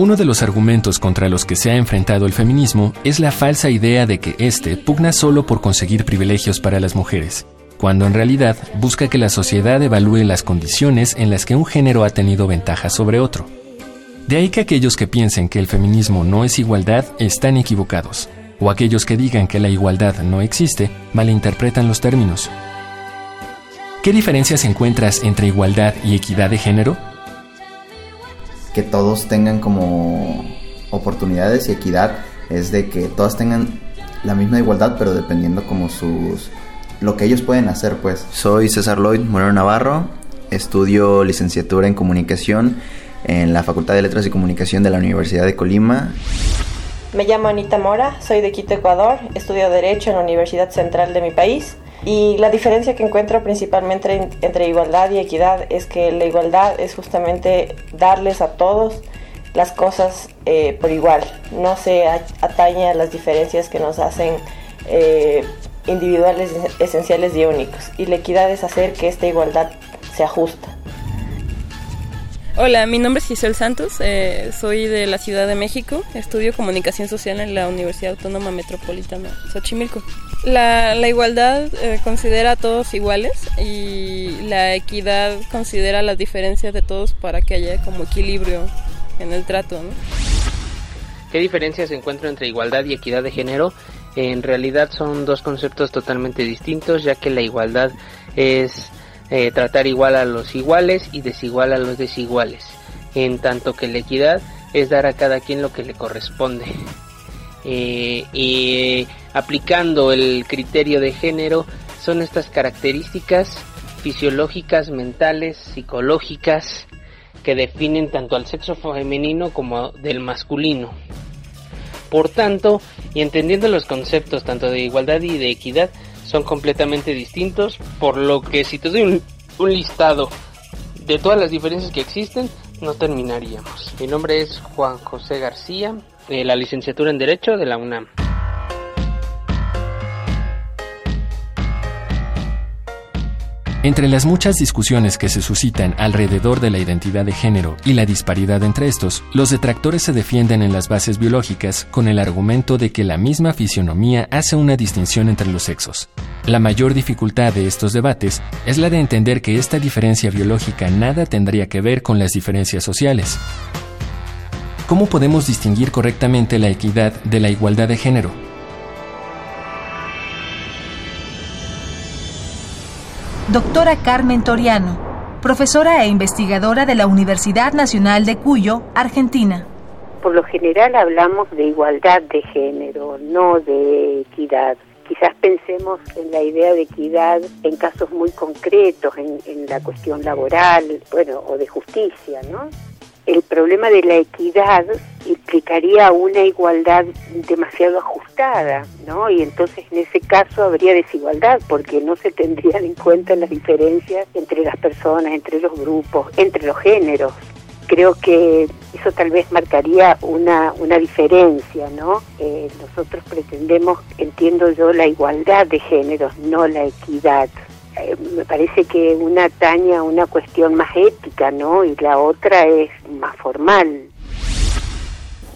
Uno de los argumentos contra los que se ha enfrentado el feminismo es la falsa idea de que éste pugna solo por conseguir privilegios para las mujeres, cuando en realidad busca que la sociedad evalúe las condiciones en las que un género ha tenido ventaja sobre otro. De ahí que aquellos que piensen que el feminismo no es igualdad están equivocados, o aquellos que digan que la igualdad no existe malinterpretan los términos. ¿Qué diferencias encuentras entre igualdad y equidad de género? Que todos tengan como oportunidades y equidad es de que todas tengan la misma igualdad, pero dependiendo como sus lo que ellos pueden hacer, pues. Soy César Lloyd Moreno Navarro, estudio licenciatura en comunicación en la Facultad de Letras y Comunicación de la Universidad de Colima. Me llamo Anita Mora, soy de Quito, Ecuador, estudio Derecho en la Universidad Central de mi país. Y la diferencia que encuentro principalmente entre igualdad y equidad es que la igualdad es justamente darles a todos las cosas eh, por igual, no se atañe a las diferencias que nos hacen eh, individuales, esenciales y únicos. Y la equidad es hacer que esta igualdad se ajusta. Hola, mi nombre es Giselle Santos, eh, soy de la Ciudad de México, estudio comunicación social en la Universidad Autónoma Metropolitana Xochimilco. La, igualdad eh, considera a todos iguales y la equidad considera las diferencias de todos para que haya como equilibrio en el trato. ¿Qué diferencias se encuentran entre igualdad y equidad de género? En realidad son dos conceptos totalmente distintos, ya que la igualdad es eh, tratar igual a los iguales y desigual a los desiguales, en tanto que la equidad es dar a cada quien lo que le corresponde. Eh, y aplicando el criterio de género son estas características fisiológicas, mentales, psicológicas que definen tanto al sexo femenino como del masculino. Por tanto, y entendiendo los conceptos tanto de igualdad y de equidad, son completamente distintos, por lo que si te doy un, listado de todas las diferencias que existen, no terminaríamos. Mi nombre es Juan José García, de la licenciatura en Derecho de la UNAM. Entre las muchas discusiones que se suscitan alrededor de la identidad de género y la disparidad entre estos, los detractores se defienden en las bases biológicas con el argumento de que la misma fisionomía hace una distinción entre los sexos. La mayor dificultad de estos debates es la de entender que esta diferencia biológica nada tendría que ver con las diferencias sociales. ¿Cómo podemos distinguir correctamente la equidad de la igualdad de género? Doctora Carmen Toriano, profesora e investigadora de la Universidad Nacional de Cuyo, Argentina. Por lo general hablamos de igualdad de género, no de equidad. Quizás pensemos en la idea de equidad en casos muy concretos, en, la cuestión laboral, bueno, o de justicia, ¿no? el problema de la equidad implicaría una igualdad demasiado ajustada, ¿no? Y entonces en ese caso habría desigualdad porque no se tendrían en cuenta las diferencias entre las personas, entre los grupos, entre los géneros. Creo que eso tal vez marcaría una, una diferencia, ¿no? Eh, nosotros pretendemos, entiendo yo, la igualdad de géneros, no la equidad. Eh, me parece que una ataña una cuestión más ética, ¿no? Y la otra es más formal.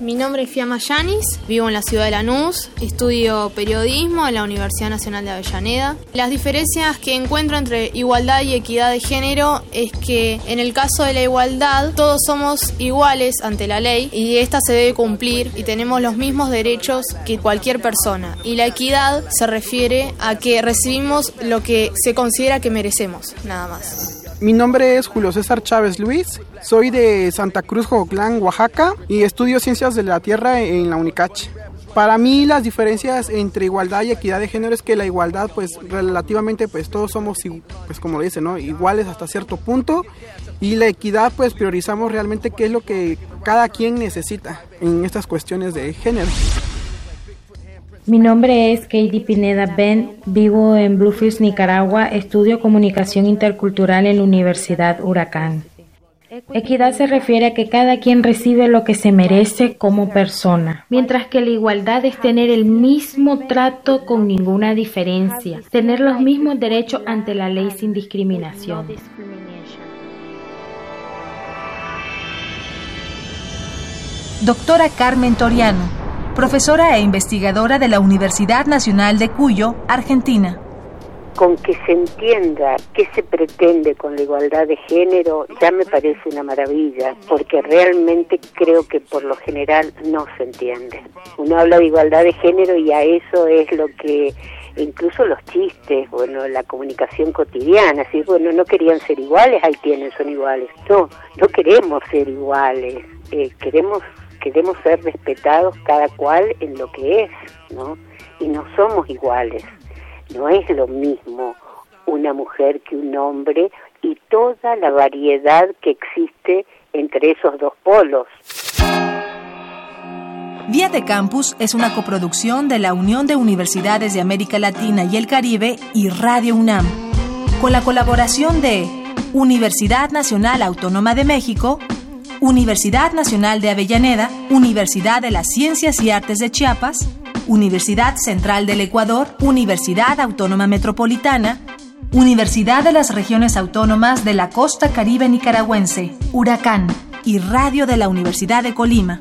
Mi nombre es Fiamma Yanis, vivo en la ciudad de Lanús, estudio periodismo en la Universidad Nacional de Avellaneda. Las diferencias que encuentro entre igualdad y equidad de género es que en el caso de la igualdad todos somos iguales ante la ley y esta se debe cumplir y tenemos los mismos derechos que cualquier persona. Y la equidad se refiere a que recibimos lo que se considera que merecemos, nada más. Mi nombre es Julio César Chávez Luis, soy de Santa Cruz, Jocotlán, Oaxaca y estudio Ciencias de la Tierra en la UNICACH. Para mí las diferencias entre igualdad y equidad de género es que la igualdad pues relativamente pues todos somos pues como dice, ¿no? iguales hasta cierto punto y la equidad pues priorizamos realmente qué es lo que cada quien necesita en estas cuestiones de género. Mi nombre es Katie Pineda Ben, vivo en Bluefields, Nicaragua, estudio comunicación intercultural en la Universidad Huracán. Equidad se refiere a que cada quien recibe lo que se merece como persona, mientras que la igualdad es tener el mismo trato con ninguna diferencia, tener los mismos derechos ante la ley sin discriminación. Doctora Carmen Toriano, profesora e investigadora de la Universidad Nacional de Cuyo, Argentina con que se entienda qué se pretende con la igualdad de género ya me parece una maravilla, porque realmente creo que por lo general no se entiende. Uno habla de igualdad de género y a eso es lo que incluso los chistes, bueno, la comunicación cotidiana, así, bueno, no querían ser iguales, ahí tienen, son iguales. No, no queremos ser iguales, eh, queremos, queremos ser respetados cada cual en lo que es, ¿no? Y no somos iguales no es lo mismo una mujer que un hombre y toda la variedad que existe entre esos dos polos. Vía de Campus es una coproducción de la Unión de Universidades de América Latina y el Caribe y Radio UNAM, con la colaboración de Universidad Nacional Autónoma de México, Universidad Nacional de Avellaneda, Universidad de las Ciencias y Artes de Chiapas, Universidad Central del Ecuador, Universidad Autónoma Metropolitana, Universidad de las Regiones Autónomas de la Costa Caribe Nicaragüense, Huracán y Radio de la Universidad de Colima.